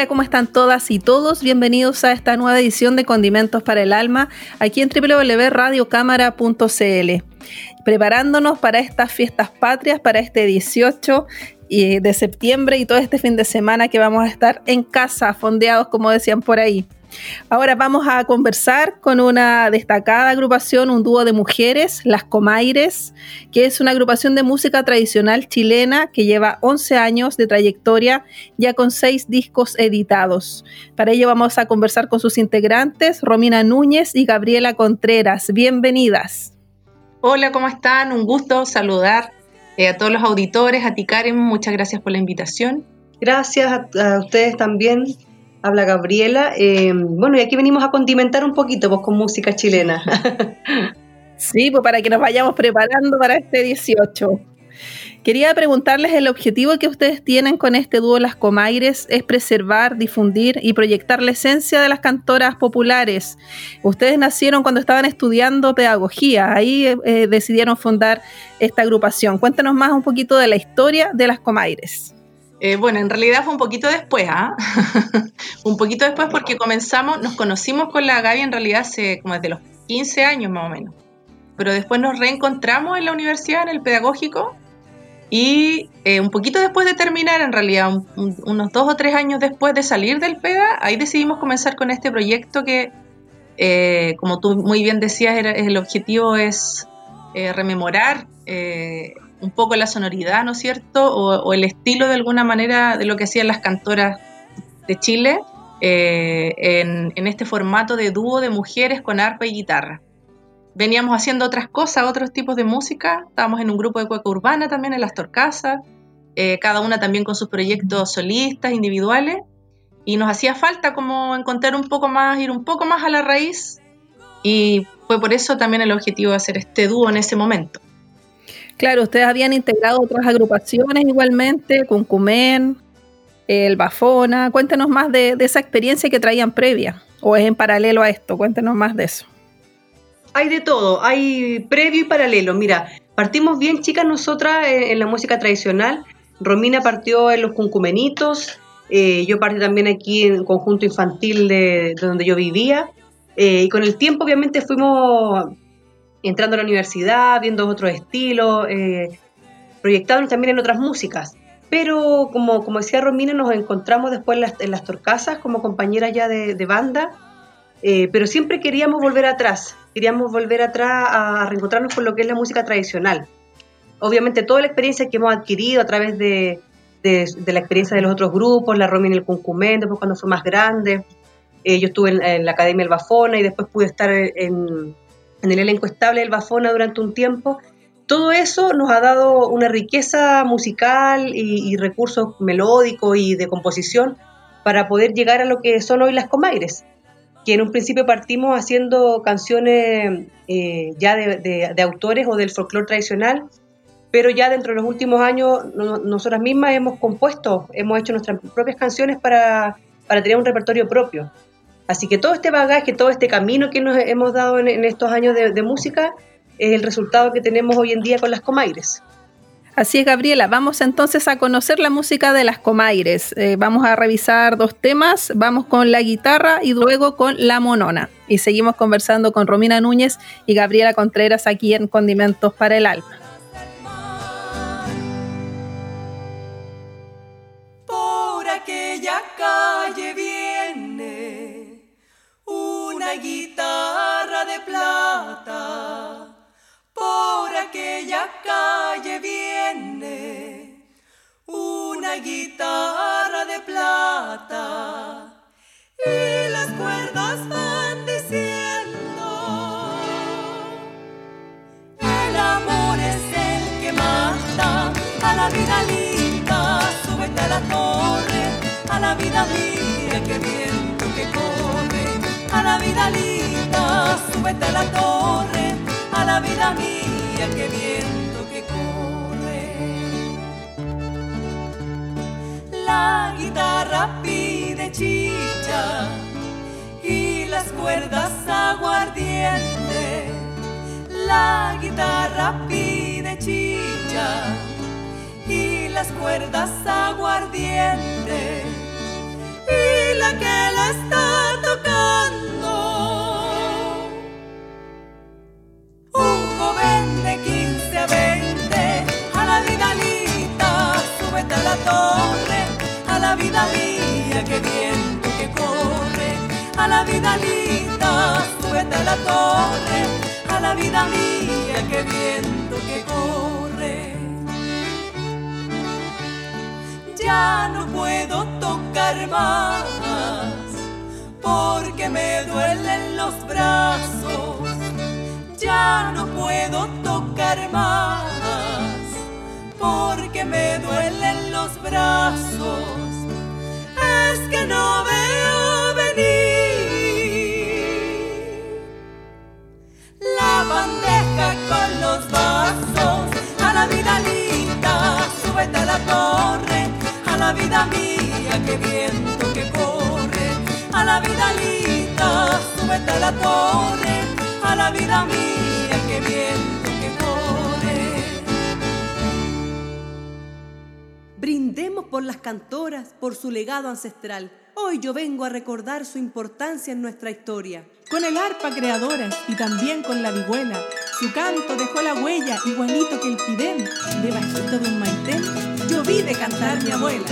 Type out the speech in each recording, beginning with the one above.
Hola, ¿cómo están todas y todos? Bienvenidos a esta nueva edición de Condimentos para el Alma, aquí en www.radiocámara.cl. Preparándonos para estas fiestas patrias, para este 18 de septiembre y todo este fin de semana que vamos a estar en casa, fondeados, como decían por ahí. Ahora vamos a conversar con una destacada agrupación, un dúo de mujeres, Las Comaires, que es una agrupación de música tradicional chilena que lleva 11 años de trayectoria, ya con seis discos editados. Para ello vamos a conversar con sus integrantes, Romina Núñez y Gabriela Contreras. Bienvenidas. Hola, ¿cómo están? Un gusto saludar eh, a todos los auditores, a ti Karen, muchas gracias por la invitación. Gracias a, a ustedes también Habla Gabriela. Eh, bueno, y aquí venimos a condimentar un poquito pues, con música chilena. sí, pues para que nos vayamos preparando para este 18. Quería preguntarles el objetivo que ustedes tienen con este dúo Las Comaires es preservar, difundir y proyectar la esencia de las cantoras populares. Ustedes nacieron cuando estaban estudiando pedagogía, ahí eh, decidieron fundar esta agrupación. Cuéntanos más un poquito de la historia de Las Comaires. Eh, bueno, en realidad fue un poquito después, ¿ah? un poquito después porque comenzamos, nos conocimos con la Gaby en realidad hace como desde los 15 años más o menos. Pero después nos reencontramos en la universidad, en el pedagógico, y eh, un poquito después de terminar, en realidad, unos dos o tres años después de salir del PEDA, ahí decidimos comenzar con este proyecto que, eh, como tú muy bien decías, era, el objetivo es rememorar un poco la sonoridad, ¿no es cierto? O, el estilo de alguna manera de lo que hacían las cantoras de Chile eh, en, este formato de dúo de mujeres con arpa y guitarra. Veníamos haciendo otras cosas, otros tipos de música, estábamos en un grupo de cueca urbana también en las Torcasas, eh, cada una también con sus proyectos solistas, individuales, y nos hacía falta como encontrar un poco más, ir un poco más a la raíz, y fue por eso también el objetivo de hacer este dúo en ese momento. Claro, ustedes habían integrado otras agrupaciones igualmente, Cuncumen, el Bafona. Cuéntenos más de, esa experiencia que traían previa, o es en paralelo a esto. Cuéntenos más de eso. Hay de todo, hay previo y paralelo. Mira, partimos bien chicas nosotras en, la música tradicional. Romina partió en los Cuncumenitos, eh, yo partí también aquí en el conjunto infantil de, donde yo vivía. Eh, y con el tiempo obviamente fuimos entrando a la universidad, viendo otros estilos, eh, proyectándonos también en otras músicas. Pero como, como decía Romina, nos encontramos después en las, Torcasas como compañeras ya de, banda, eh, pero siempre queríamos volver atrás, queríamos volver atrás a, reencontrarnos con lo que es la música tradicional. Obviamente toda la experiencia que hemos adquirido a través de, la experiencia de los otros grupos, la Romina en el Cuncumén, después cuando fue más grande, eh, yo estuve en, en, la Academia El Bafona y después pude estar en, en el elenco estable del Bafona durante un tiempo. Todo eso nos ha dado una riqueza musical y, recursos melódicos y de composición para poder llegar a lo que son hoy las Comaires, que en un principio partimos haciendo canciones eh, ya de, autores o del folclore tradicional, pero ya dentro de los últimos años nosotras mismas hemos compuesto, hemos hecho nuestras propias canciones para, para tener un repertorio propio. Así que todo este bagaje, todo este camino que nos hemos dado en, estos años de, música es el resultado que tenemos hoy en día con las Comaires. Así es, Gabriela. Vamos entonces a conocer la música de las Comaires. Eh, vamos a revisar dos temas. Vamos con la guitarra y luego con la monona. Y seguimos conversando con Romina Núñez y Gabriela Contreras aquí en Condimentos para el Alma. Por aquella calle una guitarra de plata. Por aquella calle viene una guitarra de plata. Y las cuerdas van diciendo, el amor es el que mata a la vida linda, súbete a la torre, a la vida mía que viene a la vida linda, súbete a la torre, a la vida mía, que viento que corre. La guitarra pide chicha y las cuerdas aguardiente. La guitarra pide chicha y las cuerdas aguardiente y la que la está mía que viento que corre a la vida linda súbete a la torre a la vida mía que viento que corre ya no puedo tocar más porque me duelen los brazos. Ya no puedo tocar más porque me duelen los brazos. A la vida linda, súbete a la torre a la vida mía, que viento Brindemos por las cantoras, por su legado ancestral. Hoy yo vengo a recordar su importancia en nuestra historia. Con el arpa creadora y también con la vihuela, su canto dejó la huella igualito que el pidén. Debajito de un maitén, yo vi de cantar mi abuela.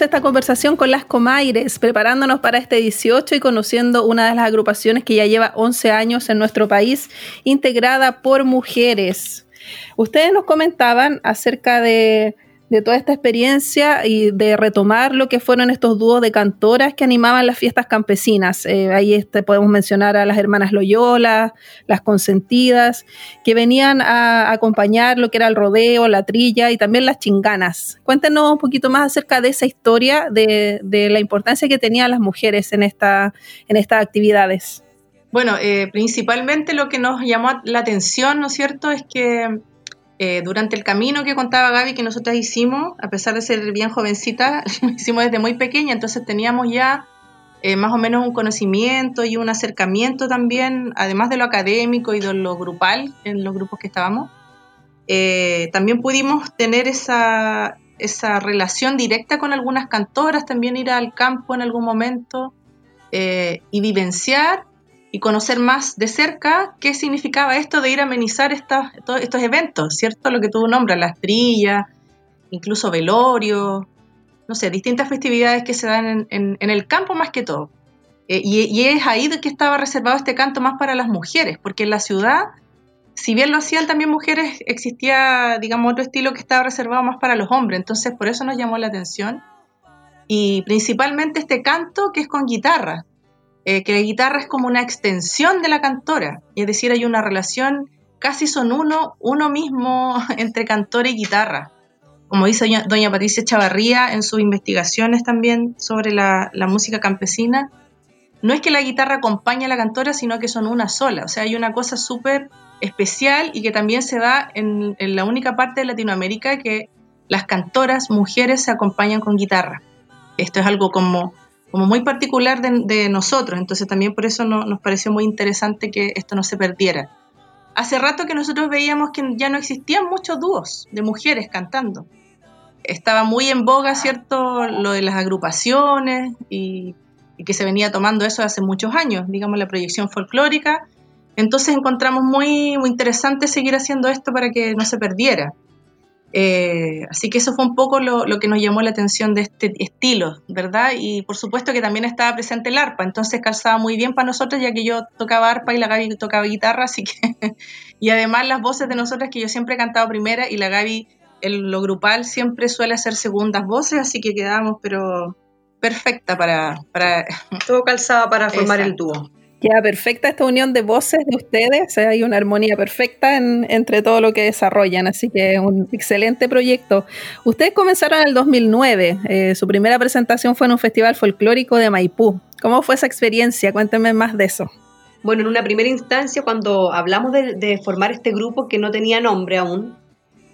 Esta conversación con las Comaires, preparándonos para este 18 y conociendo una de las agrupaciones que ya lleva 11 años en nuestro país, integrada por mujeres. Ustedes nos comentaban acerca de, de toda esta experiencia y de retomar lo que fueron estos dúos de cantoras que animaban las fiestas campesinas. Eh, ahí este, podemos mencionar a las hermanas Loyola, las consentidas, que venían a acompañar lo que era el rodeo, la trilla y también las chinganas. Cuéntenos un poquito más acerca de esa historia, de, la importancia que tenían las mujeres en estas actividades. Bueno, eh, principalmente lo que nos llamó la atención, ¿no es cierto?, es que eh, durante el camino que contaba Gaby que nosotras hicimos, a pesar de ser bien jovencita, lo hicimos desde muy pequeña, entonces teníamos ya eh, más o menos un conocimiento y un acercamiento también, además de lo académico y de lo grupal en los grupos que estábamos. Eh, también pudimos tener esa, esa relación directa con algunas cantoras, también ir al campo en algún momento eh, y vivenciar y conocer más de cerca qué significaba esto de ir a amenizar estos, eventos, ¿cierto? Lo que tú nombras, las trillas, incluso velorios, no sé, distintas festividades que se dan en el campo más que todo. Eh, y, y es ahí de que estaba reservado este canto más para las mujeres, porque en la ciudad, si bien lo hacían también mujeres, existía, digamos, otro estilo que estaba reservado más para los hombres. Entonces, por eso nos llamó la atención. Y principalmente este canto que es con guitarra, eh, que la guitarra es como una extensión de la cantora, es decir, hay una relación, casi son uno, uno mismo entre cantora y guitarra. Como dice doña, Patricia Chavarría en sus investigaciones también sobre la, música campesina, no es que la guitarra acompañe a la cantora, sino que son una sola. O sea, hay una cosa súper especial y que también se da en la única parte de Latinoamérica que las cantoras mujeres se acompañan con guitarra. Esto es algo como, como muy particular de, nosotros, entonces también por eso no- nos pareció muy interesante que esto no se perdiera. Hace rato que nosotros veíamos que ya no existían muchos dúos de mujeres cantando. Estaba muy en boga, ¿cierto?, lo de las agrupaciones y, y que se venía tomando eso hace muchos años, digamos, la proyección folclórica. Entonces encontramos muy, muy interesante seguir haciendo esto para que no se perdiera. Eh, así que eso fue un poco lo, lo que nos llamó la atención de este estilo, ¿verdad? Y por supuesto que también estaba presente el arpa, entonces calzaba muy bien para nosotros, ya que yo tocaba arpa y la Gaby tocaba guitarra, así que. y además las voces de nosotras, que yo siempre he cantado primera y la Gaby, en lo grupal, siempre suele hacer segundas voces, así que quedábamos, pero perfecta para. para Todo calzado para formar el dúo. Queda perfecta esta unión de voces de ustedes, hay una armonía perfecta en- entre todo lo que desarrollan, así que es un excelente proyecto. Ustedes comenzaron en el 2009, eh, su primera presentación fue en un festival folclórico de Maipú. ¿Cómo fue esa experiencia? Cuéntenme más de eso. Bueno, en una primera instancia, cuando hablamos de, formar este grupo que no tenía nombre aún,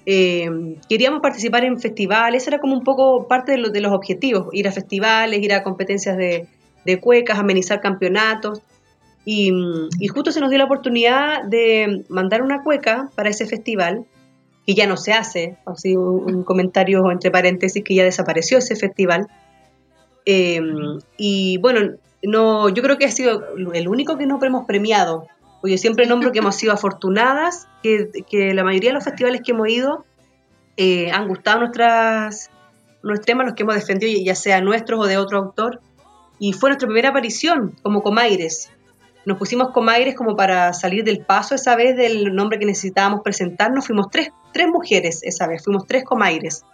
eh, queríamos participar en festivales, era como un poco parte de, de los objetivos, ir a festivales, ir a competencias de cuecas, amenizar campeonatos. Y, justo se nos dio la oportunidad de mandar una cueca para ese festival, que ya no se hace, así un, comentario entre paréntesis que ya desapareció ese festival. Eh, y bueno, no, yo creo que ha sido el único que no hemos premiado. Porque yo siempre nombro que hemos sido afortunadas, que, que la mayoría de los festivales que hemos ido eh, han gustado nuestras, nuestros temas, los que hemos defendido, ya sea nuestros o de otro autor. Y fue nuestra primera aparición como Comaires. Nos pusimos Comaires como para salir del paso esa vez del nombre que necesitábamos presentarnos. Fuimos tres, tres mujeres esa vez, fuimos tres Comaires.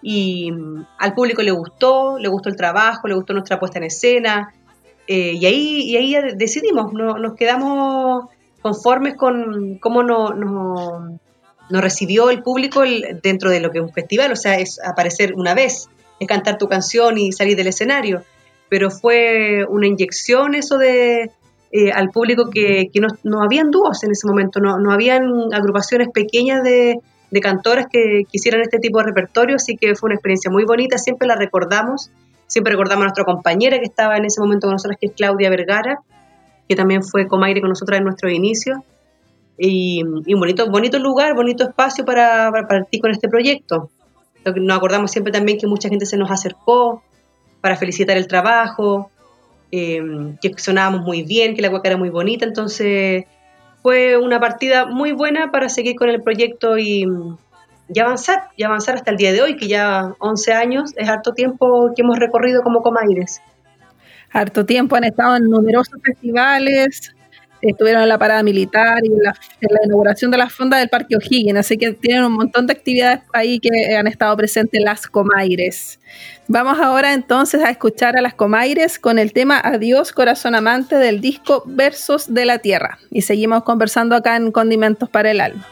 Y mm, al público le gustó, le gustó el trabajo, le gustó nuestra puesta en escena. eh, y, ahí, y ahí decidimos, no- nos quedamos conformes con cómo no- no- nos recibió el público el- dentro de lo que es un festival, o sea, es aparecer una vez, es cantar tu canción y salir del escenario. Pero fue una inyección eso de eh, al público que, que no, no habían dúos en ese momento, no, no habían agrupaciones pequeñas de, de cantoras que quisieran este tipo de repertorio, así que fue una experiencia muy bonita, siempre la recordamos, siempre recordamos a nuestra compañera que estaba en ese momento con nosotros, que es Claudia Vergara, que también fue comaire con nosotros en nuestro inicio, y, un bonito, bonito lugar, bonito espacio para, para partir con este proyecto. Que Nos acordamos siempre también que mucha gente se nos acercó para felicitar el trabajo, eh, que sonábamos muy bien, que la cueca era muy bonita, entonces fue una partida muy buena para seguir con el proyecto y, y avanzar, y avanzar hasta el día de hoy, que ya 11 años es harto tiempo que hemos recorrido como Comaires. Harto tiempo han estado en numerosos festivales, estuvieron en la parada militar y en la, inauguración de la fonda del Parque O'Higgins, así que tienen un montón de actividades ahí que han estado presentes las Comaires. Vamos ahora entonces a escuchar a las Comaires con el tema Adiós Corazón Amante del disco Versos de la Tierra y seguimos conversando acá en Condimentos para el Alma.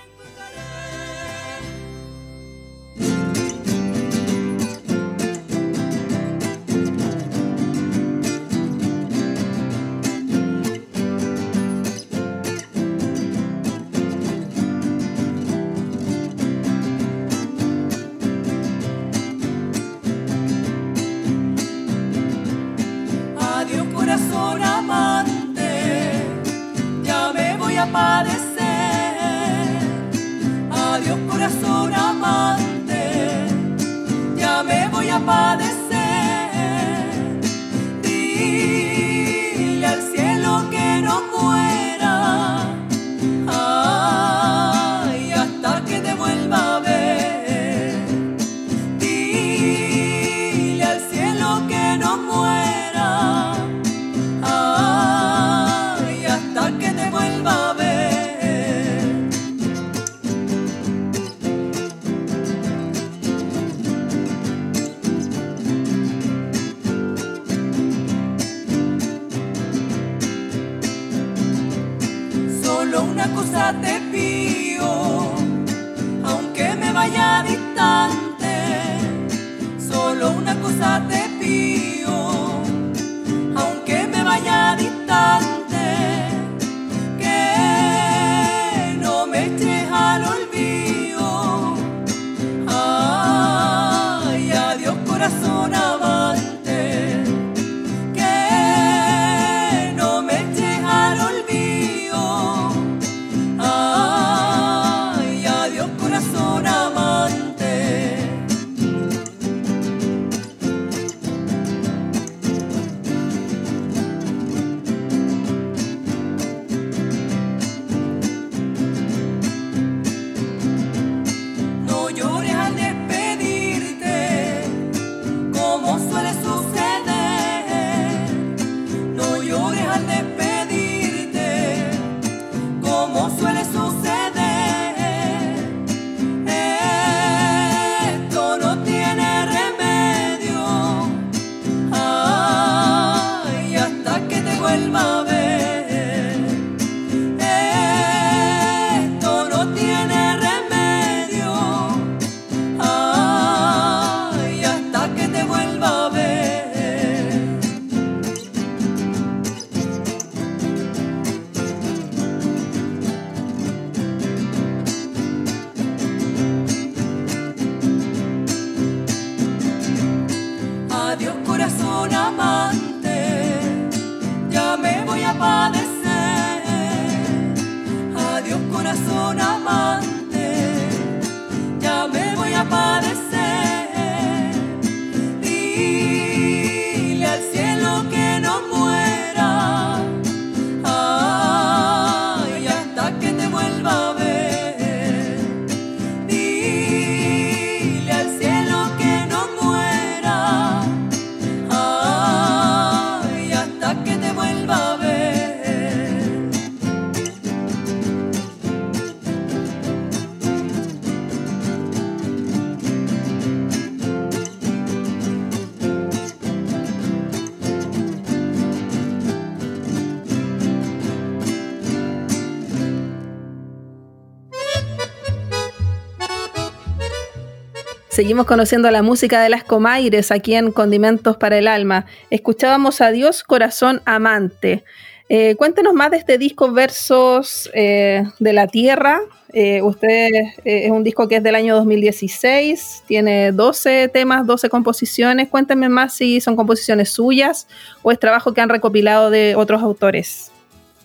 Seguimos conociendo la música de las Comaires aquí en Condimentos para el Alma. Escuchábamos a Dios Corazón Amante. Eh, cuéntenos más de este disco Versos eh, de la Tierra. Eh, usted es un disco que es del año 2016, tiene 12 temas, 12 composiciones. Cuéntenme más si son composiciones suyas o es trabajo que han recopilado de otros autores.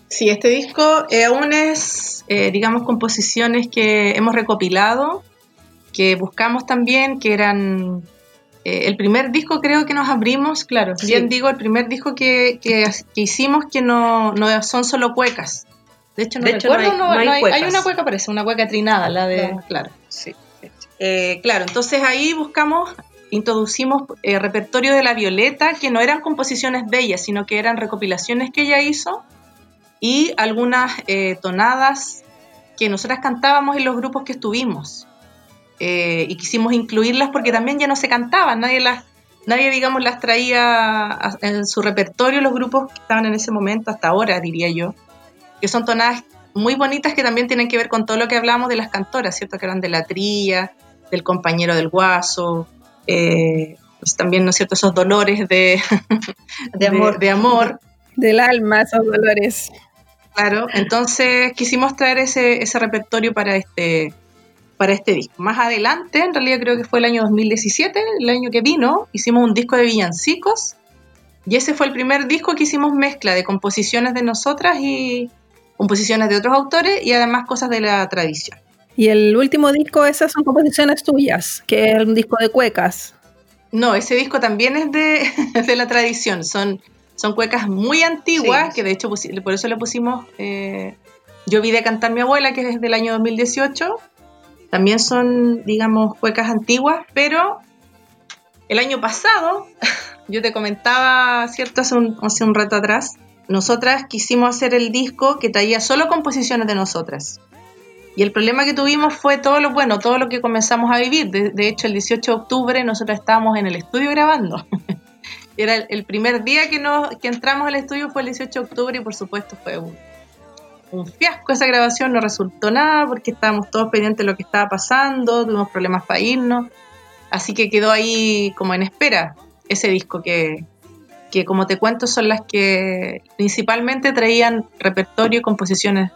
Sí, este disco aún es, digamos, composiciones que hemos recopilado, que buscamos también, que eran eh, el primer disco creo que nos abrimos, claro, Sí. bien digo, el primer disco que, que- que hicimos que no, no son solo cuecas. De hecho, no De hecho, no recuerdo, hay- no- hay no hay, una cueca, parece, una cueca trinada, la de, Claro. sí. Eh, claro, entonces ahí buscamos, introducimos eh, repertorio de la Violeta, que no eran composiciones bellas, sino que eran recopilaciones que ella hizo y algunas eh, tonadas que nosotras cantábamos en los grupos que estuvimos. Eh, y quisimos incluirlas porque también ya no se cantaban, nadie las, nadie digamos las traía en su repertorio los grupos que estaban en ese momento, hasta ahora diría yo, que son tonadas muy bonitas que también tienen que ver con todo lo que hablamos de las cantoras, ¿cierto? Que eran de la trilla, del compañero del guaso, eh, pues también, ¿no es cierto?, esos dolores de, De amor. de amor. Del alma, esos dolores. Claro, entonces quisimos traer ese, ese repertorio para este, para este disco. Más adelante, en realidad creo que fue el año 2017, el año que vino, hicimos un disco de villancicos y ese fue el primer disco que hicimos mezcla de composiciones de nosotras y composiciones de otros autores y además cosas de la tradición. Y el último disco, esas son composiciones tuyas, que es un disco de cuecas. No, ese disco también es de, de la tradición, son, son cuecas muy antiguas, Sí. que de hecho por eso le pusimos eh, Yo vi de cantar mi abuela, que es del año 2018. También son, digamos, cuecas antiguas, pero el año pasado, yo te comentaba, ¿cierto? Hace un, hace un rato atrás, nosotras quisimos hacer el disco que traía solo composiciones de nosotras. Y el problema que tuvimos fue todo lo bueno, todo lo que comenzamos a vivir. De, hecho, el 18 de octubre nosotros estábamos en el estudio grabando. Era el, el primer día que, nos, que entramos al estudio fue el 18 de octubre y por supuesto fue un, un fiasco esa grabación, no resultó nada porque estábamos todos pendientes de lo que estaba pasando, tuvimos problemas para irnos, así que quedó ahí como en espera ese disco que, que como te cuento son las que principalmente traían repertorio y composiciones.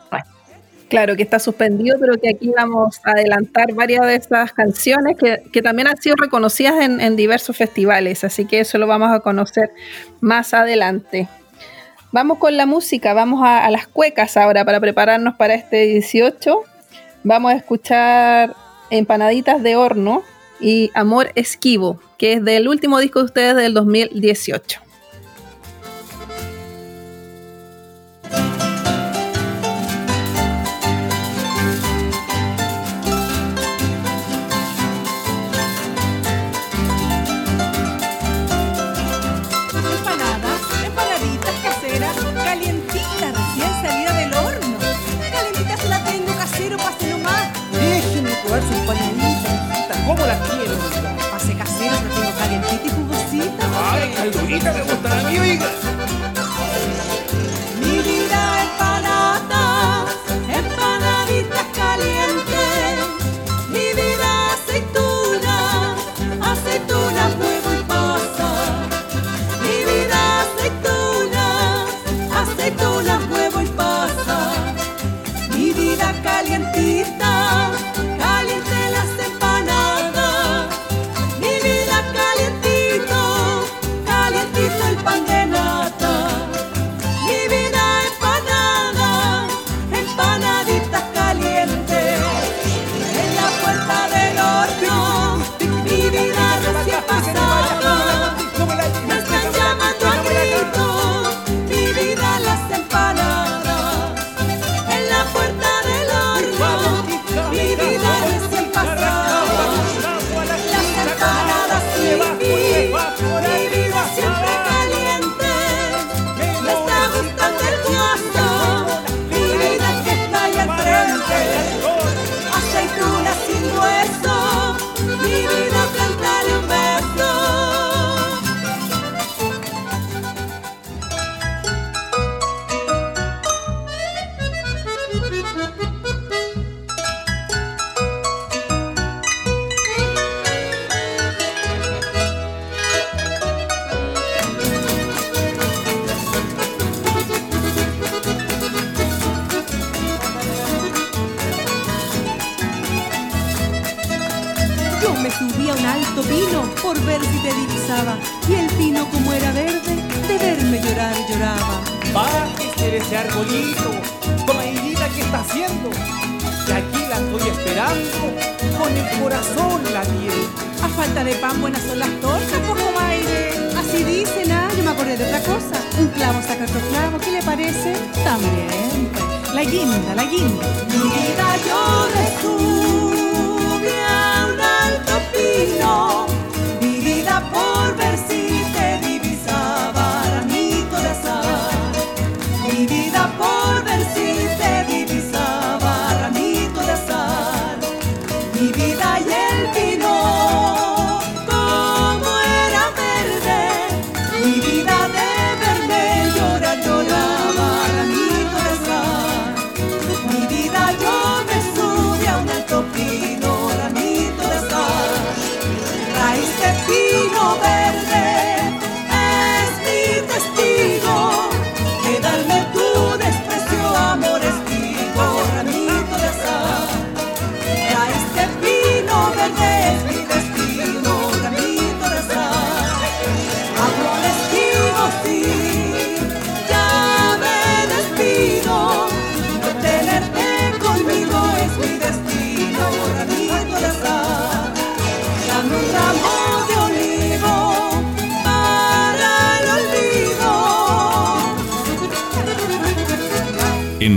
Claro, que está suspendido, pero que aquí vamos a adelantar varias de esas canciones que, también han sido reconocidas en, en, diversos festivales, así que eso lo vamos a conocer más adelante. Vamos con la música, vamos a, las cuecas ahora para prepararnos para este 18. Vamos a escuchar Empanaditas de Horno y Amor Esquivo, que es del último disco de ustedes del 2018. Caldurita me gusta a.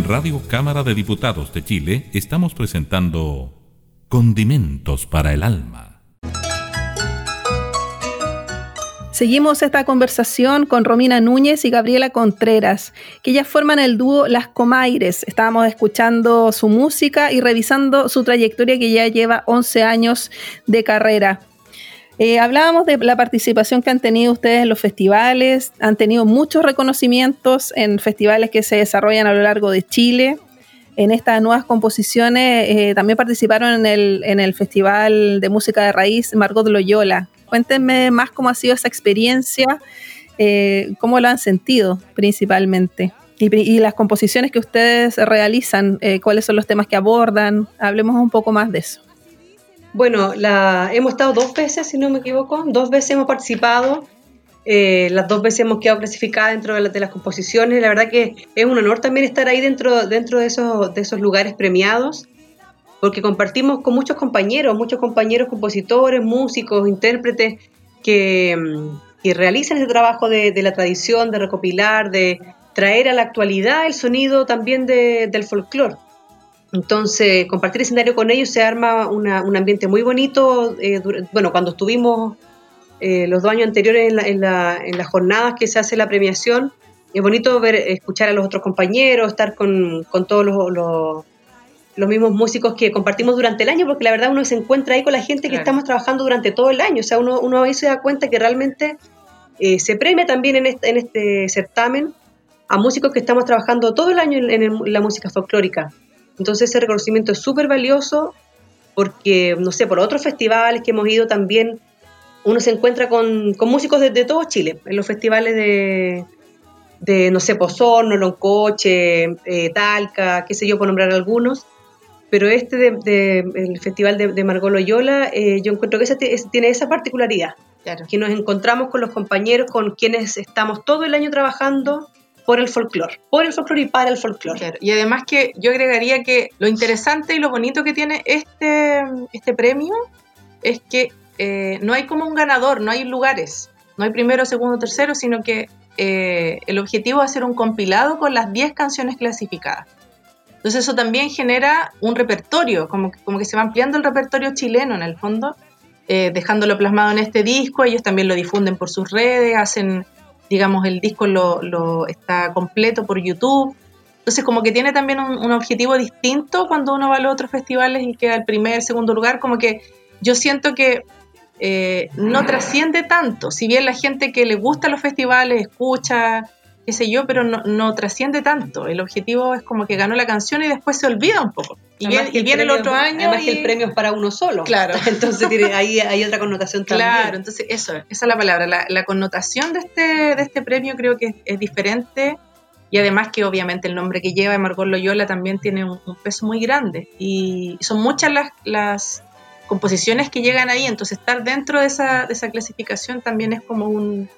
Radio Cámara de Diputados de Chile estamos presentando Condimentos para el Alma. Seguimos esta conversación con Romina Núñez y Gabriela Contreras, que ellas forman el dúo Las Comaires. Estábamos escuchando su música y revisando su trayectoria que ya lleva 11 años de carrera. Eh, hablábamos de la participación que han tenido ustedes en los festivales, han tenido muchos reconocimientos en festivales que se desarrollan a lo largo de Chile. En estas nuevas composiciones eh, también participaron en el, en el Festival de Música de Raíz Margot Loyola. Cuéntenme más cómo ha sido esa experiencia, eh, cómo lo han sentido principalmente. Y, y, las composiciones que ustedes realizan, cuáles son los temas que abordan. Hablemos un poco más de eso. Bueno, la, hemos estado dos veces, si no me equivoco, dos veces hemos participado, eh, las dos veces hemos quedado clasificadas dentro de, las composiciones, la verdad que es un honor también estar ahí dentro, dentro de, esos, de esos lugares premiados, porque compartimos con muchos compañeros, muchos compañeros compositores, músicos, intérpretes, que, que realizan ese trabajo de, de, la tradición, de recopilar, de traer a la actualidad el sonido también de, del folclore. Entonces, compartir escenario con ellos se arma una, un ambiente muy bonito. Eh, bueno, cuando estuvimos eh, los dos años anteriores en, la, en, la, en, las jornadas que se hace la premiación, es bonito ver, escuchar a los otros compañeros, estar con, con todos los, los, los, mismos músicos que compartimos durante el año, porque la verdad uno se encuentra ahí con la gente que claro. estamos trabajando durante todo el año. O sea, uno, uno ahí se da cuenta que realmente eh, se premia también en este, en este certamen a músicos que estamos trabajando todo el año en, en la música folclórica. Entonces ese reconocimiento es súper valioso porque, no sé, por otros festivales que hemos ido también, uno se encuentra con, con músicos de, de, todo Chile, en los festivales de, de no sé, Pozorno, Loncoche, eh, Talca, qué sé yo, por nombrar algunos. Pero este, de, de el festival de, de Margot Loyola, eh, yo encuentro que ese tiene esa particularidad, claro. que nos encontramos con los compañeros con quienes estamos todo el año trabajando por el folclore, por el folclore y para el folclore. Y además que yo agregaría que lo interesante y lo bonito que tiene este, este premio es que eh, no hay como un ganador, no hay lugares, no hay primero, segundo, tercero, sino que eh, el objetivo es hacer un compilado con las 10 canciones clasificadas. Entonces eso también genera un repertorio, como que, como que se va ampliando el repertorio chileno en el fondo, eh, dejándolo plasmado en este disco, ellos también lo difunden por sus redes, hacen digamos, el disco lo, lo, está completo por YouTube. Entonces, como que tiene también un, objetivo distinto cuando uno va a los otros festivales y queda el primer, segundo lugar, como que yo siento que eh, no trasciende tanto. Si bien la gente que le gusta los festivales escucha, qué sé yo, pero no, no, trasciende tanto. El objetivo es como que ganó la canción y después se olvida un poco. Y viene, y viene el, otro año. Además y... que el premio es para uno solo. Claro. Entonces tiene, ahí hay otra connotación también. Claro, entonces eso, esa es la palabra. La, la connotación de este, de este premio creo que es, es, diferente y además que obviamente el nombre que lleva de Margot Loyola también tiene un, un peso muy grande y son muchas las, las composiciones que llegan ahí, entonces estar dentro de esa, de esa clasificación también es como un,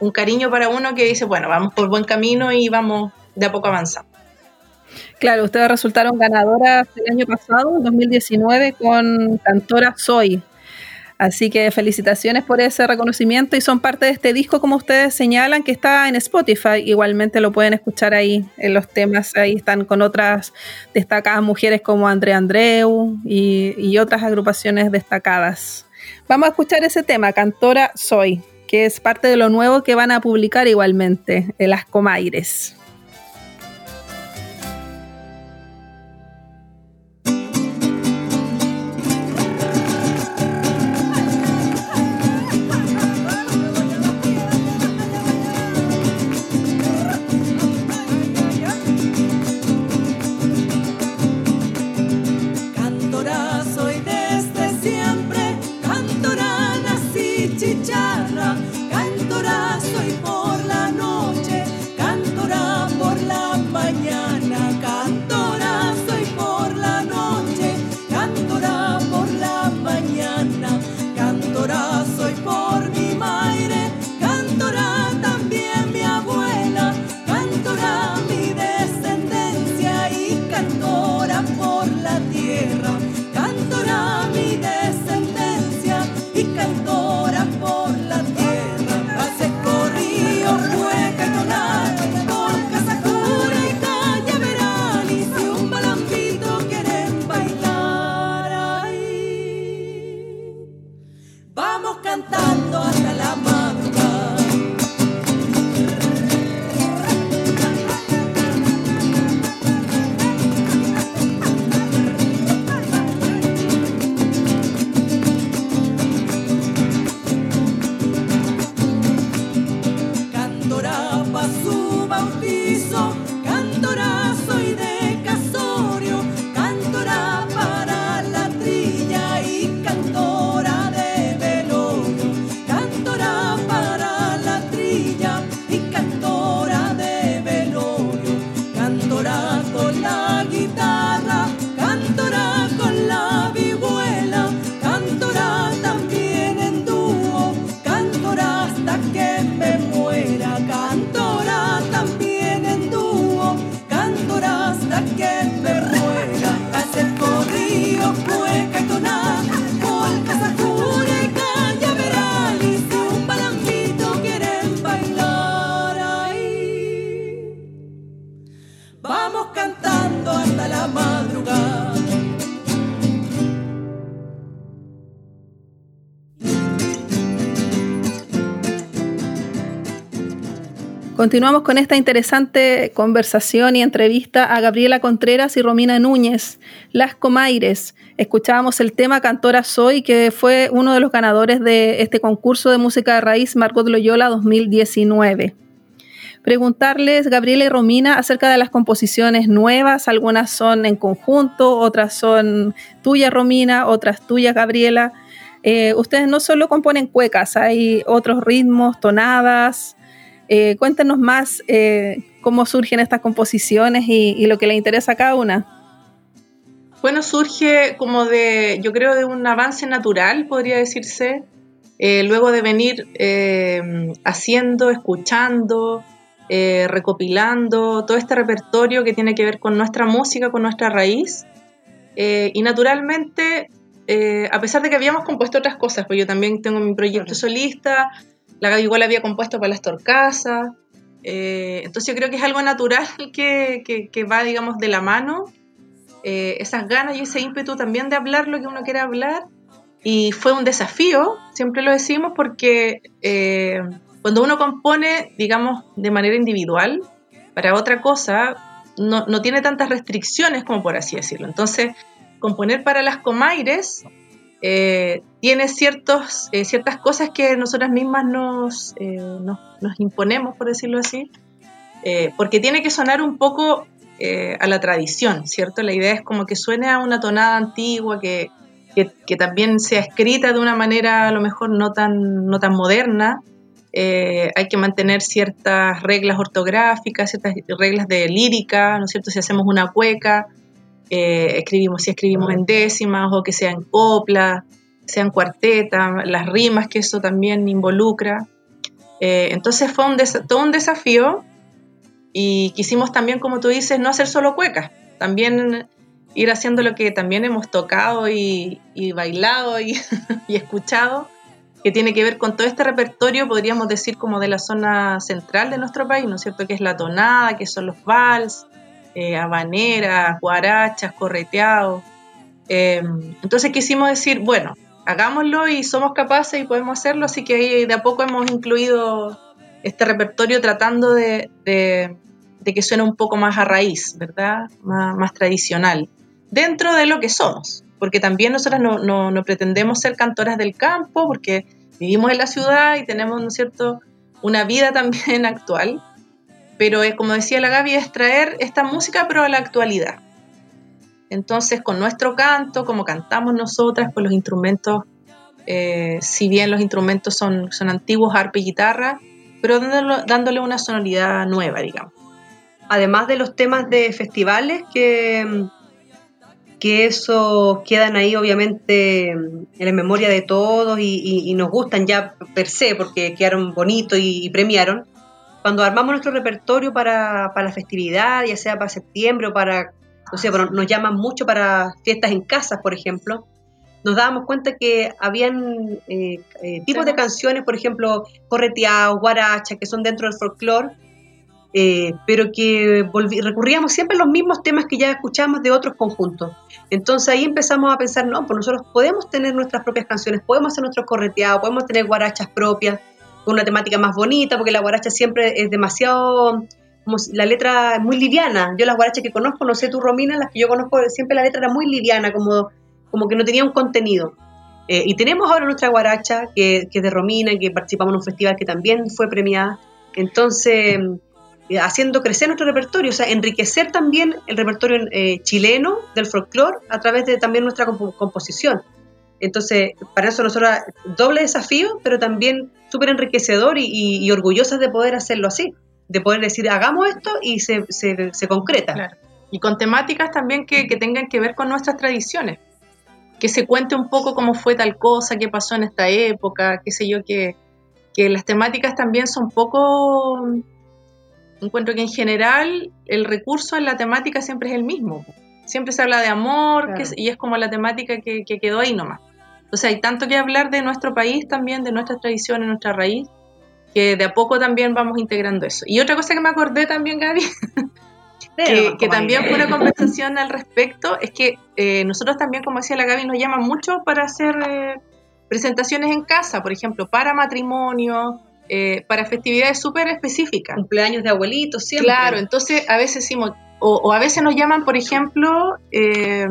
un cariño para uno que dice, bueno, vamos por buen camino y vamos de a poco avanzando. Claro, ustedes resultaron ganadoras el año pasado, 2019, con Cantora Soy. Así que felicitaciones por ese reconocimiento y son parte de este disco, como ustedes señalan, que está en Spotify. Igualmente lo pueden escuchar ahí en los temas. Ahí están con otras destacadas mujeres como Andrea Andreu y, y otras agrupaciones destacadas. Vamos a escuchar ese tema, Cantora Soy que es parte de lo nuevo que van a publicar igualmente en las Comaires. Continuamos con esta interesante conversación y entrevista a Gabriela Contreras y Romina Núñez, Las Comaires. Escuchábamos el tema Cantora Soy, que fue uno de los ganadores de este concurso de música de raíz Margot Loyola 2019. Preguntarles, Gabriela y Romina, acerca de las composiciones nuevas. Algunas son en conjunto, otras son tuyas, Romina, otras tuyas, Gabriela. Eh, ustedes no solo componen cuecas, hay otros ritmos, tonadas, eh, cuéntenos más eh, cómo surgen estas composiciones y, lo que le interesa a cada una. Bueno, surge como de, yo creo, de un avance natural, podría decirse, eh, luego de venir haciendo, escuchando, recopilando todo este repertorio que tiene que ver con nuestra música, con nuestra raíz. y naturalmente, a pesar de que habíamos compuesto otras cosas, pues yo también tengo mi proyecto solista, la Gaby igual había compuesto para las torcasas. Eh, entonces yo creo que es algo natural que, que, va, digamos, de la mano. Eh, esas ganas y ese ímpetu también de hablar lo que uno quiere hablar. Y fue un desafío, siempre lo decimos, porque eh, cuando uno compone, digamos, de manera individual, para otra cosa, no, no, tiene tantas restricciones como por así decirlo. Entonces, componer para las comaires eh, tiene ciertos, eh, ciertas cosas que nosotras mismas nos, eh, nos, imponemos, por decirlo así, porque tiene que sonar un poco a la tradición, ¿cierto? La idea es como que suene a una tonada antigua, que, que, también sea escrita de una manera a lo mejor no tan, no tan moderna. hay que mantener ciertas reglas ortográficas, ciertas reglas de lírica, ¿no es cierto? Si hacemos una cueca, eh, escribimos, si escribimos en décimas o que sean coplas, sean cuartetas, las rimas que eso también involucra. Eh, entonces fue un todo un desafío y quisimos también, como tú dices, no hacer solo cuecas, también ir haciendo lo que también hemos tocado y, bailado y, y, escuchado, que tiene que ver con todo este repertorio, podríamos decir como de la zona central de nuestro país, ¿no es cierto? Que es la tonada, que son los vals, eh, habaneras, guarachas, correteados. Eh, entonces quisimos decir, bueno, hagámoslo y somos capaces y podemos hacerlo, así que de a poco hemos incluido este repertorio tratando de, que suene un poco más a raíz, ¿verdad? Más, tradicional, dentro de lo que somos, porque también nosotras no, no, pretendemos ser cantoras del campo, porque vivimos en la ciudad y tenemos, ¿no cierto?, una vida también actual pero es como decía la Gaby, es traer esta música pero a la actualidad. Entonces, con nuestro canto, como cantamos nosotras, con los instrumentos, eh, si bien los instrumentos son, son antiguos, arpa y guitarra, pero dándole, una sonoridad nueva, digamos. Además de los temas de festivales, que, que eso quedan ahí obviamente en la memoria de todos y, nos gustan ya per se porque quedaron bonitos y premiaron, cuando armamos nuestro repertorio para, la festividad, ya sea para septiembre o para, o sea, nos llaman mucho para fiestas en casas, por ejemplo, nos dábamos cuenta que habían eh, eh, tipos de canciones, por ejemplo, correteados, guaracha, que son dentro del folclore, eh, pero que recurríamos siempre a los mismos temas que ya escuchamos de otros conjuntos. Entonces ahí empezamos a pensar, no, pues nosotros podemos tener nuestras propias canciones, podemos hacer nuestros correteados, podemos tener guarachas propias, con una temática más bonita, porque la guaracha siempre es demasiado, como la letra es muy liviana. Yo las guarachas que conozco, no sé tú Romina, las que yo conozco, siempre la letra era muy liviana, como, como que no tenía un contenido. Eh, y tenemos ahora nuestra guaracha, que, que, es de Romina, que participamos en un festival que también fue premiada. Entonces, eh, haciendo crecer nuestro repertorio, o sea, enriquecer también el repertorio eh, chileno del folclore a través de también nuestra composición. Entonces, para eso nosotros, doble desafío, pero también súper enriquecedor y, orgullosas de poder hacerlo así, de poder decir, hagamos esto y se, se, concreta. Y con temáticas también que, tengan que ver con nuestras tradiciones, que se cuente un poco cómo fue tal cosa, qué pasó en esta época, qué sé yo, que, que las temáticas también son poco... Encuentro que en general el recurso en la temática siempre es el mismo. Siempre se habla de amor y es como la temática que, que quedó ahí nomás. O sea, hay tanto que hablar de nuestro país también, de nuestras tradiciones, nuestra raíz, que de a poco también vamos integrando eso. Y otra cosa que me acordé también, Gaby, que, también fue una conversación al respecto, es que eh, nosotros también, como decía la Gaby, nos llaman mucho para hacer eh, presentaciones en casa, por ejemplo, para matrimonio, eh, para festividades súper específicas. Cumpleaños de abuelitos, siempre. Claro, entonces a veces decimos, o, o a veces nos llaman, por ejemplo, eh,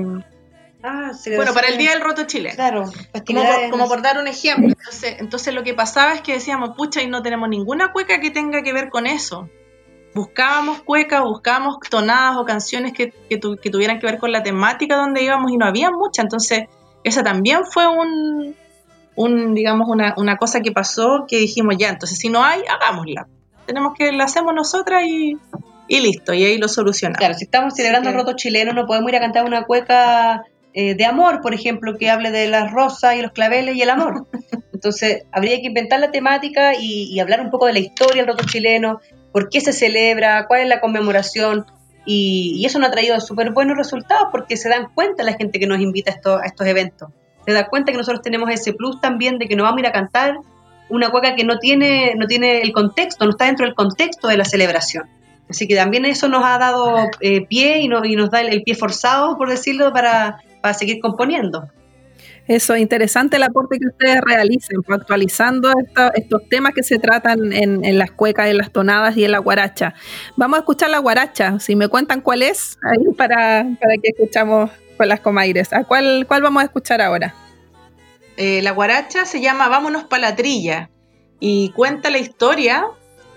Ah, se bueno, para el Día del Roto Chileno. Claro, Como por, como por dar un ejemplo. Entonces, entonces lo que pasaba es que decíamos, pucha, y no tenemos ninguna cueca que tenga que ver con eso. Buscábamos cuecas, buscábamos tonadas o canciones que, que tu- que tuvieran que ver con la temática donde íbamos y no había mucha. Entonces, esa también fue un, un digamos, una, una cosa que pasó que dijimos, ya, entonces si no hay, hagámosla. Tenemos que la hacemos nosotras y, y listo, y ahí lo solucionamos. Claro, si estamos celebrando Así el roto chileno, no podemos ir a cantar una cueca eh, de amor, por ejemplo, que hable de las rosas y los claveles y el amor. Entonces, habría que inventar la temática y, y hablar un poco de la historia del roto chileno, por qué se celebra, cuál es la conmemoración. Y, y eso nos ha traído súper buenos resultados porque se dan cuenta la gente que nos invita a estos, a estos eventos. Se da cuenta que nosotros tenemos ese plus también de que no vamos a ir a cantar una cueca que no tiene, no tiene el contexto, no está dentro del contexto de la celebración. Así que también eso nos ha dado eh, pie y, no- y nos da el, el pie forzado, por decirlo, para, para seguir componiendo. Eso, interesante el aporte que ustedes realicen, pues, actualizando esta- estos temas que se tratan en, en las cuecas, en las tonadas y en la guaracha. Vamos a escuchar la guaracha, si me cuentan cuál es, ahí para, para que escuchamos con las comaires. ¿A cuál, cuál vamos a escuchar ahora? Eh, la guaracha se llama Vámonos pa' la trilla y cuenta la historia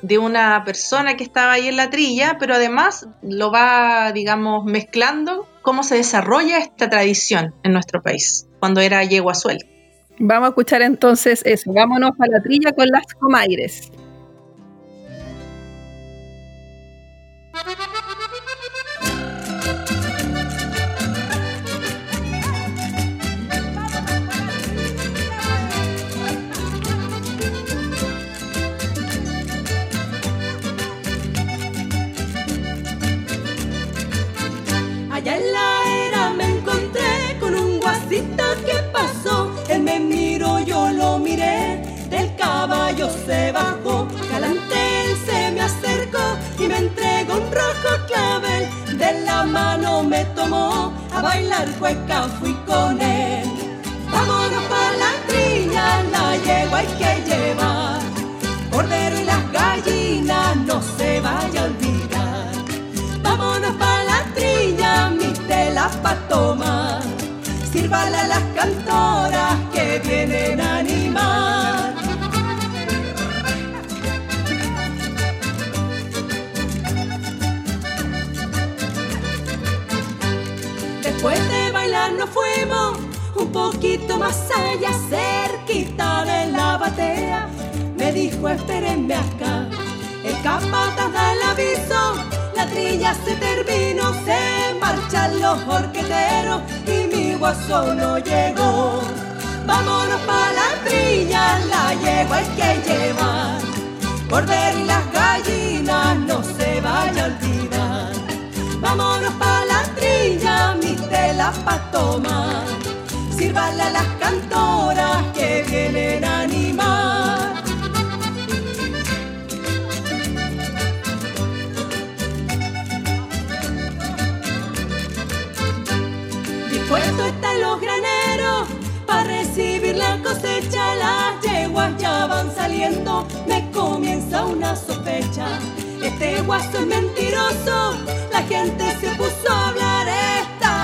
de una persona que estaba ahí en la trilla, pero además lo va, digamos, mezclando cómo se desarrolla esta tradición en nuestro país, cuando era yegua suelta. Vamos a escuchar entonces eso, vámonos a la trilla con las comaires. Rojo clavel. De la mano me tomó. A bailar cueca fui con él. Vámonos pa' la trilla, la yegua hay que llevar. Cordero y las gallinas no se vaya a olvidar. Vámonos pa' la trilla, mis telas pa' tomar. Sírvale a las cantoras que vienen a animar. Nos fuimos un poquito más allá, cerquita de la batea. Me dijo, espérenme acá. El capataz da el aviso, la trilla se terminó, se marchan los horqueteros y mi guaso no llegó. Vámonos pa' la trilla, la yegua hay que llevar. Cordero y las gallinas no se vaya a olvidar. Vámonos pa' la trilla, mis telas pa' tomar. Sírvale a las cantoras que vienen a animar. Dispuestos están los graneros para recibir la cosecha. Las yeguas ya van saliendo, me comienza una sospecha. Este guaso es mentiroso, la gente se puso a hablar.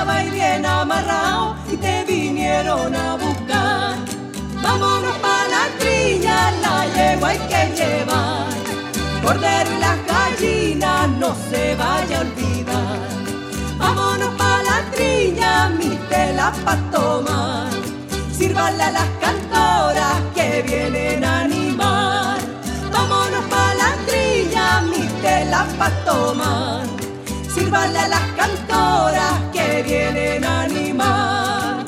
Estaba ahí bien amarrado y te vinieron a buscar. Vámonos pa' la trilla, la yegua hay que llevar. Cordero y las gallinas no se vaya a olvidar. Vámonos pa' la trilla, mis telas pa' tomar. Sírvale a las cantoras que vienen a animar. Vámonos pa' la trilla, mis telas pa' tomar. Sírvale a las cantoras que vienen a animar.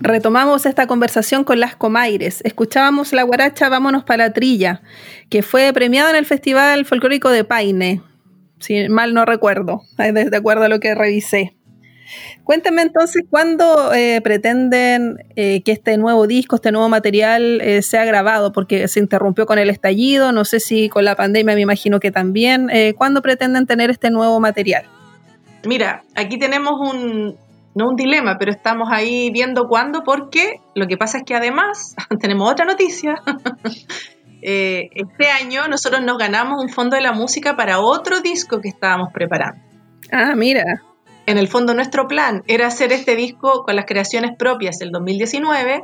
Retomamos esta conversación con las comaires. Escuchábamos la guaracha Vámonos para la trilla, que fue premiada en el Festival Folclórico de Paine, si mal no recuerdo, de, de acuerdo a lo que revisé. Cuéntenme entonces cuándo eh, pretenden eh, que este nuevo disco, este nuevo material eh, sea grabado, porque se interrumpió con el estallido, no sé si con la pandemia me imagino que también. ¿Cuándo pretenden tener este nuevo material? Mira, aquí tenemos un, no un dilema, pero estamos ahí viendo cuándo, porque lo que pasa es que además tenemos otra noticia. Este año nosotros nos ganamos un fondo de la música para otro disco que estábamos preparando. Ah, mira. En el fondo nuestro plan era hacer este disco con las creaciones propias del 2019,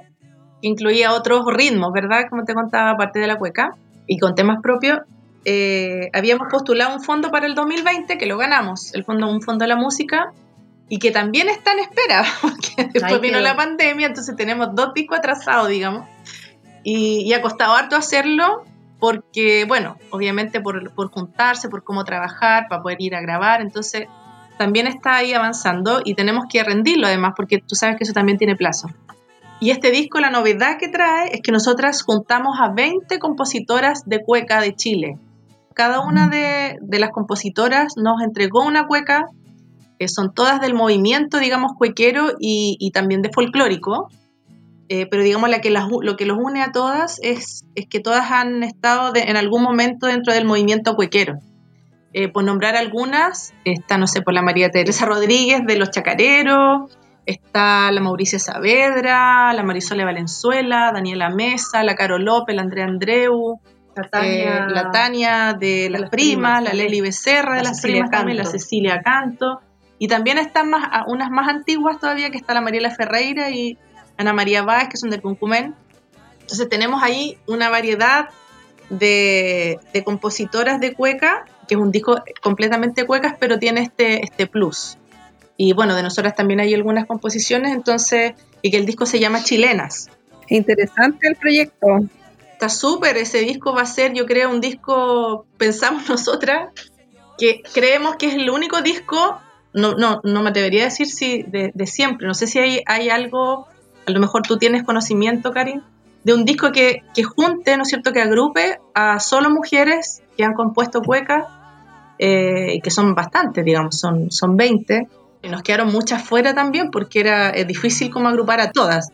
que incluía otros ritmos, ¿verdad? Como te contaba, aparte de la cueca, y con temas propios. Eh, habíamos postulado un fondo para el 2020 que lo ganamos, el fondo, un fondo de la música, y que también está en espera, porque después vino la pandemia, entonces tenemos dos discos atrasados, digamos. Y, ha costado harto hacerlo porque, bueno, obviamente por, por, juntarse, por cómo trabajar, para poder ir a grabar, entonces también está ahí avanzando y tenemos que rendirlo además, porque tú sabes que eso también tiene plazo. Y este disco, la novedad que trae es que nosotras juntamos a 20 compositoras de cueca de Chile. Cada una de, de las compositoras nos entregó una cueca, que son todas del movimiento, digamos, cuequero y, y también de folclórico, eh, pero digamos la que lo que los une a todas es, es que todas han estado en algún momento dentro del movimiento cuequero. Eh, por nombrar algunas, está, no sé, por la María Teresa Rodríguez de Los Chacareros, está la Mauricia Saavedra, la Marisole Valenzuela, Daniela Mesa, la Caro López, la Andrea Andreu, la Tania, eh, de Las, Primas, la Leli Becerra de Las Primas también, la Cecilia Canto. Y también están más, unas más antiguas todavía, que está la Mariela Ferreira y Ana María Báez, que son del Cuncumén. Entonces tenemos ahí una variedad de, compositoras de cueca, que es un disco completamente cuecas, pero tiene este, este plus. Y bueno, de nosotras también hay algunas composiciones, entonces, y que el disco se llama Chilenas. Interesante el proyecto. Está súper, ese disco va a ser, yo creo, un disco, pensamos nosotras, que creemos que es el único disco, no, no, no me debería decir si de, de siempre, no sé si hay, hay algo a lo mejor tú tienes conocimiento, Karin, de un disco que, que junte, ¿no es cierto?, que agrupe a solo mujeres que han compuesto cuecas, eh, que son bastantes, digamos, son, son 20. Y nos quedaron muchas fuera también porque era difícil como agrupar a todas,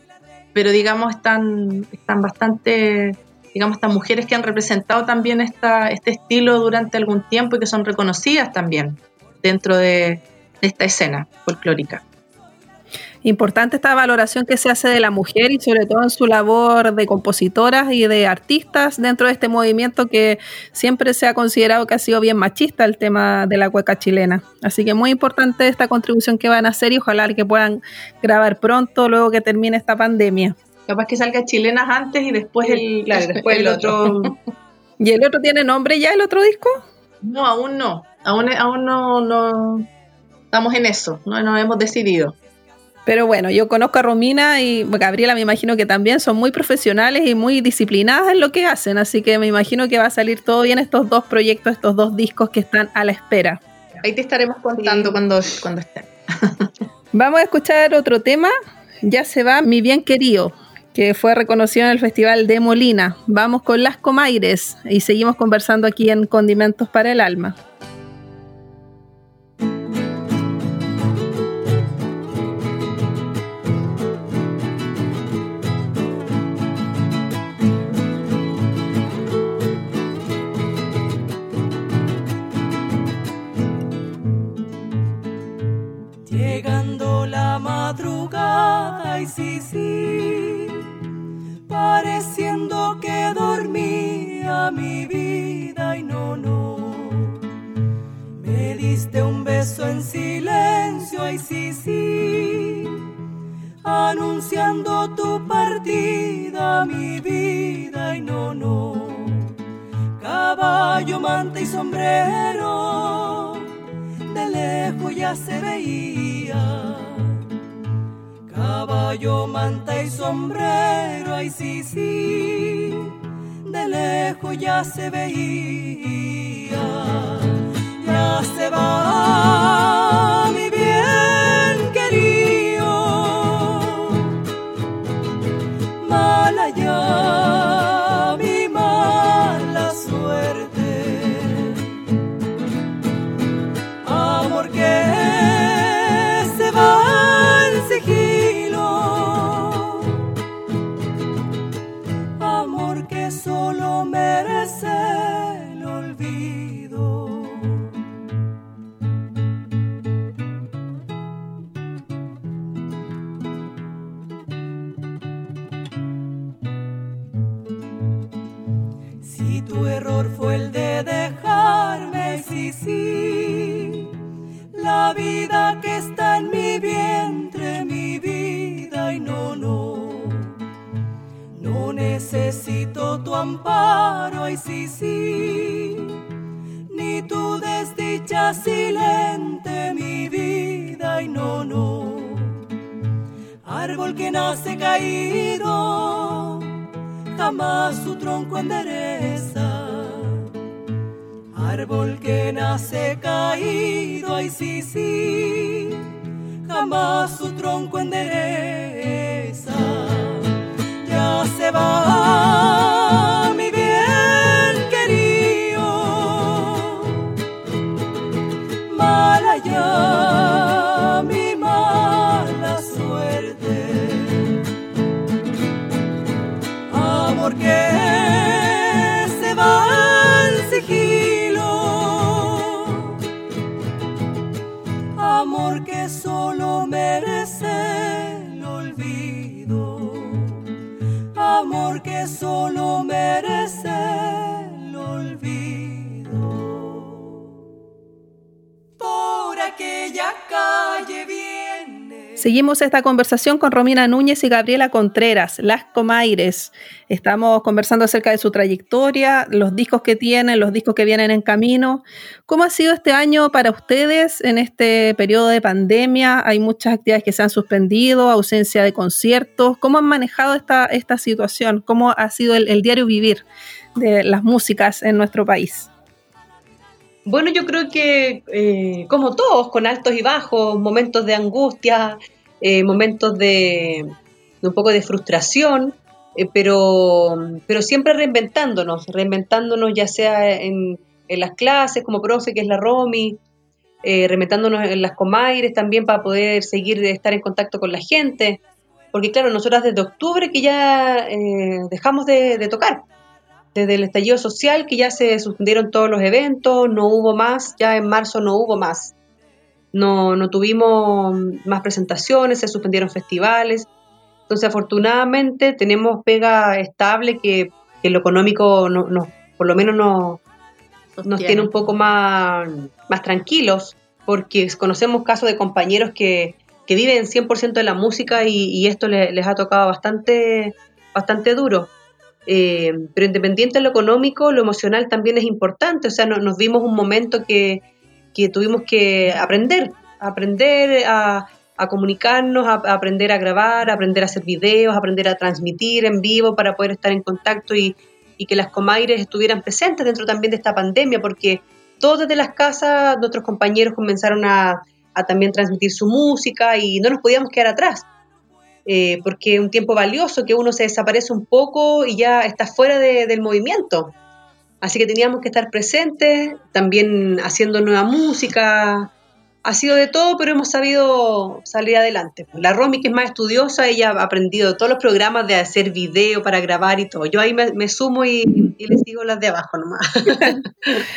pero digamos, están, están bastante, digamos, estas mujeres que han representado también esta, este estilo durante algún tiempo y que son reconocidas también dentro de, de esta escena folclórica importante esta valoración que se hace de la mujer y sobre todo en su labor de compositoras y de artistas dentro de este movimiento que siempre se ha considerado que ha sido bien machista el tema de la cueca chilena. Así que muy importante esta contribución que van a hacer y ojalá que puedan grabar pronto luego que termine esta pandemia. Capaz que salga chilenas antes y después el, después el otro. ¿Y el otro tiene nombre ya, el otro disco? No, aún no. Aún, aún no, no estamos en eso, no nos hemos decidido. Pero bueno, yo conozco a Romina y Gabriela me imagino que también son muy profesionales y muy disciplinadas en lo que hacen, así que me imagino que va a salir todo bien estos dos proyectos, estos dos discos que están a la espera. Ahí te estaremos contando cuando, cuando estén. Vamos a escuchar otro tema, ya se va Mi Bien Querido, que fue reconocido en el Festival de Molina. Vamos con Las Comaires y seguimos conversando aquí en Condimentos para el Alma. Sí, sí, pareciendo que dormía mi vida y no, no. Me diste un beso en silencio, ay sí, sí, anunciando tu partida, mi vida y no, no. Caballo, manta y sombrero, de lejos ya se veía Caballo, manta y sombrero, ay sí, sí, de lejos ya se veía, ya se va mi necesito tu amparo, ay, sí, sí. Ni tu desdicha silente, mi vida, y no, no. Árbol que nace caído, jamás su tronco endereza Árbol que nace caído, ay sí, sí, jamás su tronco endereza. Ya se va mi bien querido, mal allá mi mala suerte. Amor que que solo merece Seguimos esta conversación con Romina Núñez y Gabriela Contreras, Las Comaires. Estamos conversando acerca de su trayectoria, los discos que tienen, los discos que vienen en camino. ¿Cómo ha sido este año para ustedes en este periodo de pandemia? Hay muchas actividades que se han suspendido, ausencia de conciertos. ¿Cómo han manejado esta, esta situación? ¿Cómo ha sido el, diario vivir de las músicas en nuestro país? Bueno, yo creo que eh, como todos, con altos y bajos, momentos de angustia, eh, momentos de, un poco de frustración, eh, pero, pero siempre reinventándonos, reinventándonos ya sea en, las clases como profe, que es la Romy, eh, reinventándonos en las comaires también para poder seguir de estar en contacto con la gente, porque claro, nosotras desde octubre que ya eh, dejamos de, de tocar, desde el estallido social que ya se suspendieron todos los eventos, no hubo más, ya en marzo no hubo más. No, no tuvimos más presentaciones, se suspendieron festivales. Entonces, afortunadamente, tenemos pega estable que, que lo económico no, no- por lo menos no, nos tiene un poco más, más tranquilos, porque conocemos casos de compañeros que, que viven 100% de la música y, y esto le- les ha tocado bastante, bastante duro. Eh, pero independiente de lo económico, lo emocional también es importante. O sea, no- nos vimos un momento que, que tuvimos que aprender, aprender a, comunicarnos, a, aprender a grabar, aprender a hacer videos, aprender a transmitir en vivo para poder estar en contacto y, que las comaires estuvieran presentes dentro también de esta pandemia, porque todos desde las casas, nuestros compañeros comenzaron a, también transmitir su música y no nos podíamos quedar atrás eh, porque es un tiempo valioso que uno se desaparece un poco y ya está fuera de- del movimiento. Así que teníamos que estar presentes, también haciendo nueva música. Ha sido de todo, pero hemos sabido salir adelante. La Romy, que es más estudiosa, ella ha aprendido todos los programas de hacer video para grabar y todo. Yo ahí me, sumo y, y le sigo las de abajo nomás.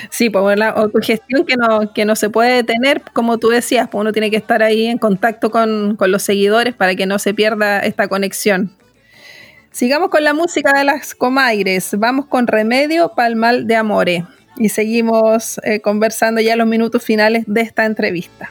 Sí, pues la autogestión que no, que no se puede detener, como tú decías, pues uno tiene que estar ahí en contacto con, con los seguidores para que no se pierda esta conexión. Sigamos con la música de las comaires. Vamos con Remedio Palmal de Amore. Y seguimos eh, conversando ya los minutos finales de esta entrevista.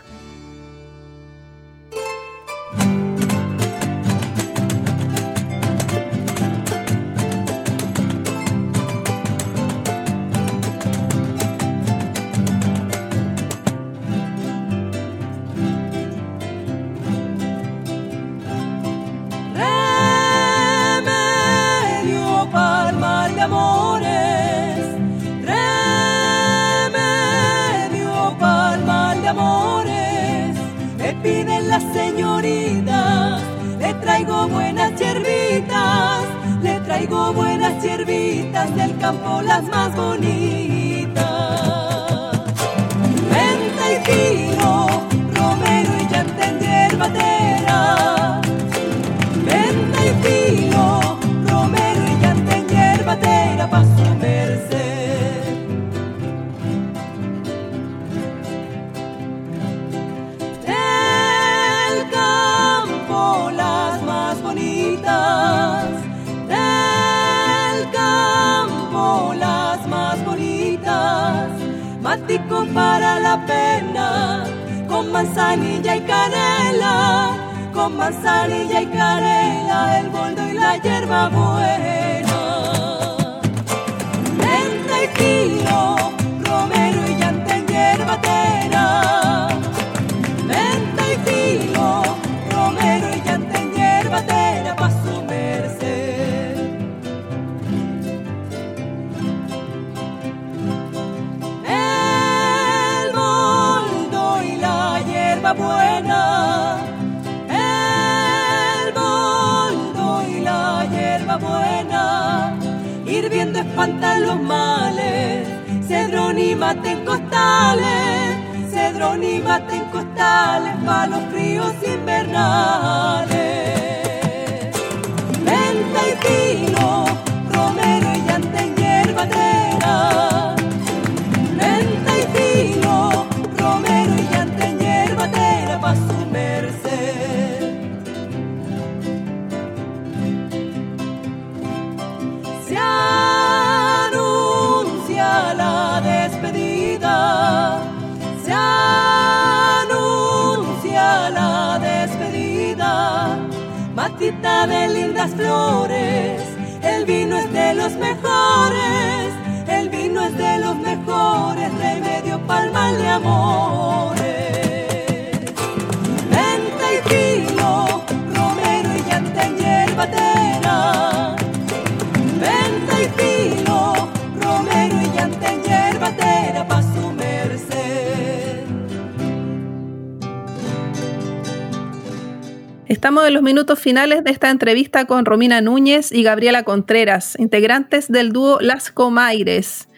Mate costales. Cedrón y mate costales. Pa' los fríos invernales. Los mejores, el vino es de los mejores, remedio pa'l mal de amores. Estamos en los minutos finales de esta entrevista con Romina Núñez y Gabriela Contreras, integrantes del dúo Las Comaires.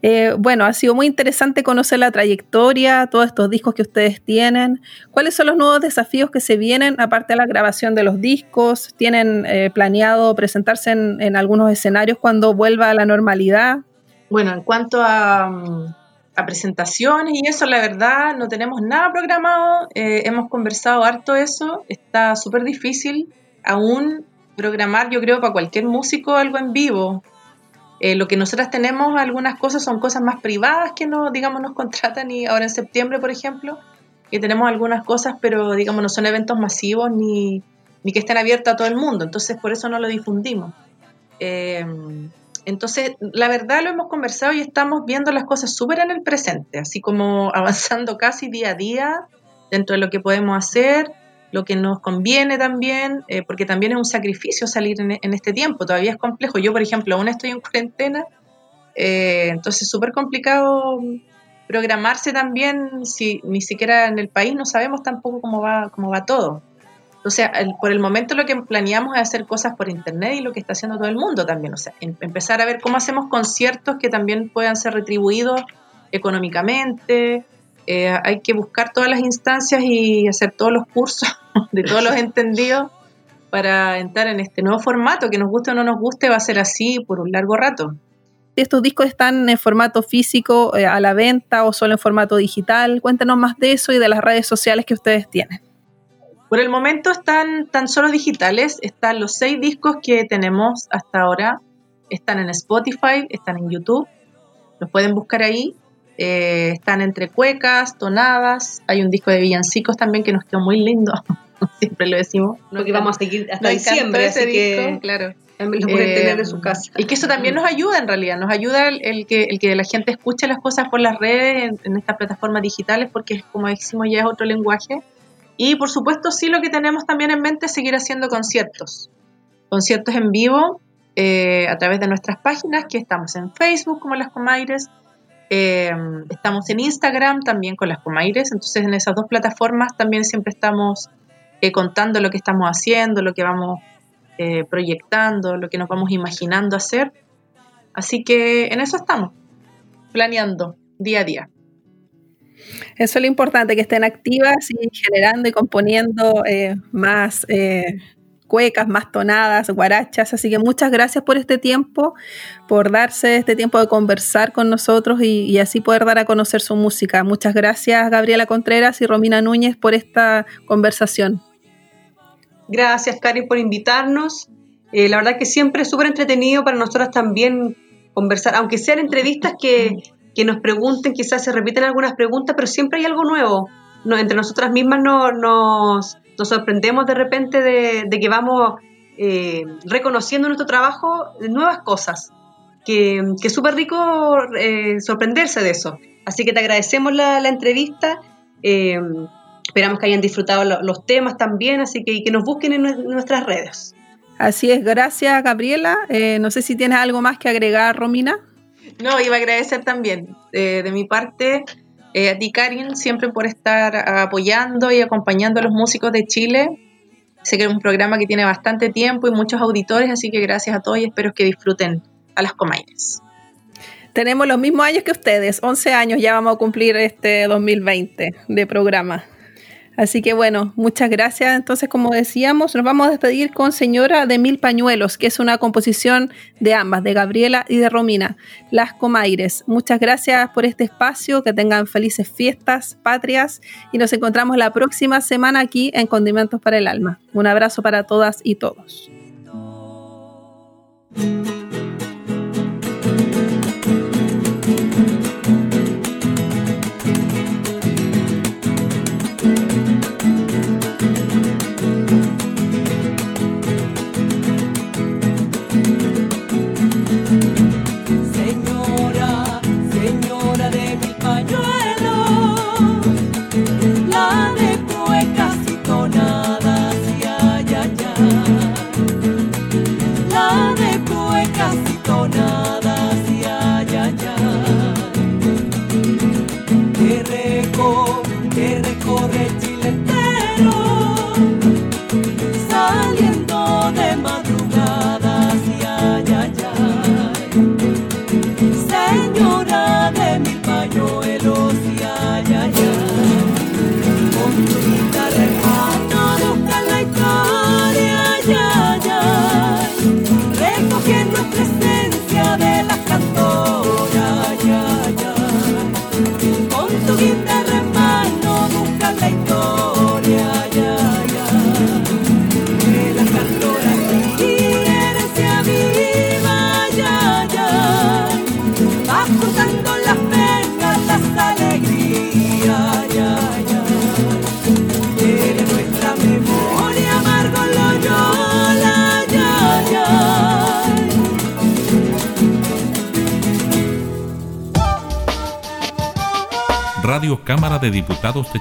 Eh, bueno, ha sido muy interesante conocer la trayectoria, todos estos discos que ustedes tienen. ¿Cuáles son los nuevos desafíos que se vienen, aparte de la grabación de los discos? ¿Tienen eh, planeado presentarse en, en algunos escenarios cuando vuelva a la normalidad? Bueno, en cuanto a, mm, a presentaciones y eso, la verdad, no tenemos nada programado. Eh, hemos conversado harto eso. Está súper difícil aún programar, yo creo, para cualquier músico algo en vivo. Eh, lo que nosotras tenemos, algunas cosas son cosas más privadas que no, digamos, nos contratan y ahora en septiembre, por ejemplo, que tenemos algunas cosas, pero digamos, no son eventos masivos ni, ni que estén abiertos a todo el mundo. Entonces, por eso no lo difundimos. Eh, entonces, la verdad lo hemos conversado y estamos viendo las cosas súper en el presente, así como avanzando casi día a día dentro de lo que podemos hacer, lo que nos conviene también, eh, porque también es un sacrificio salir en, este tiempo, todavía es complejo. Yo, por ejemplo, aún estoy en cuarentena, eh, entonces es súper complicado programarse también, si ni siquiera en el país no sabemos tampoco cómo va, cómo va todo. O sea, el, por el momento lo que planeamos es hacer cosas por internet y lo que está haciendo todo el mundo también. O sea, em, empezar a ver cómo hacemos conciertos que también puedan ser retribuidos económicamente. Eh, hay que buscar todas las instancias y hacer todos los cursos de todos los entendidos para entrar en este nuevo formato, que nos guste o no nos guste, va a ser así por un largo rato. ¿Estos discos están en formato físico eh, a la venta o solo en formato digital? Cuéntanos más de eso y de las redes sociales que ustedes tienen. Por el momento están tan solo digitales, están los seis discos que tenemos hasta ahora, están en Spotify, están en YouTube, los pueden buscar ahí, eh, están entre cuecas, tonadas, hay un disco de villancicos también que nos quedó muy lindo, siempre lo decimos. Porque vamos a seguir hasta diciembre, ese así disco, que claro. lo pueden Eh, tener en su casa. Y que eso también nos ayuda en realidad, nos ayuda el, el que, el que la gente escuche las cosas por las redes, en, en estas plataformas digitales, porque como decimos ya es otro lenguaje. Y por supuesto sí lo que tenemos también en mente es seguir haciendo conciertos, conciertos en vivo eh, a través de nuestras páginas, que estamos en Facebook como Las Comaires, eh, estamos en Instagram también con Las Comaires, entonces en esas dos plataformas también siempre estamos eh, contando lo que estamos haciendo, lo que vamos proyectando, lo que nos vamos imaginando hacer. Así que en eso estamos, planeando día a día. Eso es lo importante, que estén activas y generando y componiendo eh, más eh, cuecas, más tonadas, guarachas. Así que muchas gracias por este tiempo, por darse este tiempo de conversar con nosotros y, así poder dar a conocer su música. Muchas gracias Gabriela Contreras y Romina Núñez por esta conversación. Gracias, Cari, por invitarnos. Eh, la verdad que siempre es súper entretenido para nosotros también conversar, aunque sean entrevistas que, que nos pregunten, quizás se repiten algunas preguntas, pero siempre hay algo nuevo. Entre nosotras mismas no, nos, nos sorprendemos de repente de, que vamos eh, reconociendo en nuestro trabajo nuevas cosas, que, que es súper rico eh, sorprenderse de eso. Así que te agradecemos la, entrevista. Eh, esperamos que hayan disfrutado lo- los temas también, así que, que nos busquen en nue- nuestras redes. Así es, gracias Gabriela. No sé si tienes algo más que agregar, Romina. No, iba a agradecer también eh, de mi parte eh, a ti, Karin, siempre por estar apoyando y acompañando a los músicos de Chile. Sé que es un programa que tiene bastante tiempo y muchos auditores, así que gracias a todos y espero que disfruten a las Comaires. Tenemos los mismos años que ustedes, 11 años ya vamos a cumplir este 2020 de programa. Así que bueno, muchas gracias. Entonces, como decíamos, nos vamos a despedir con Señora de Mil Pañuelos, que es una composición de ambas, de Gabriela y de Romina, Las Comaires. Muchas gracias por este espacio, que tengan felices fiestas patrias y nos encontramos la próxima semana aquí en Condimentos para el Alma. Un abrazo para todas y todos.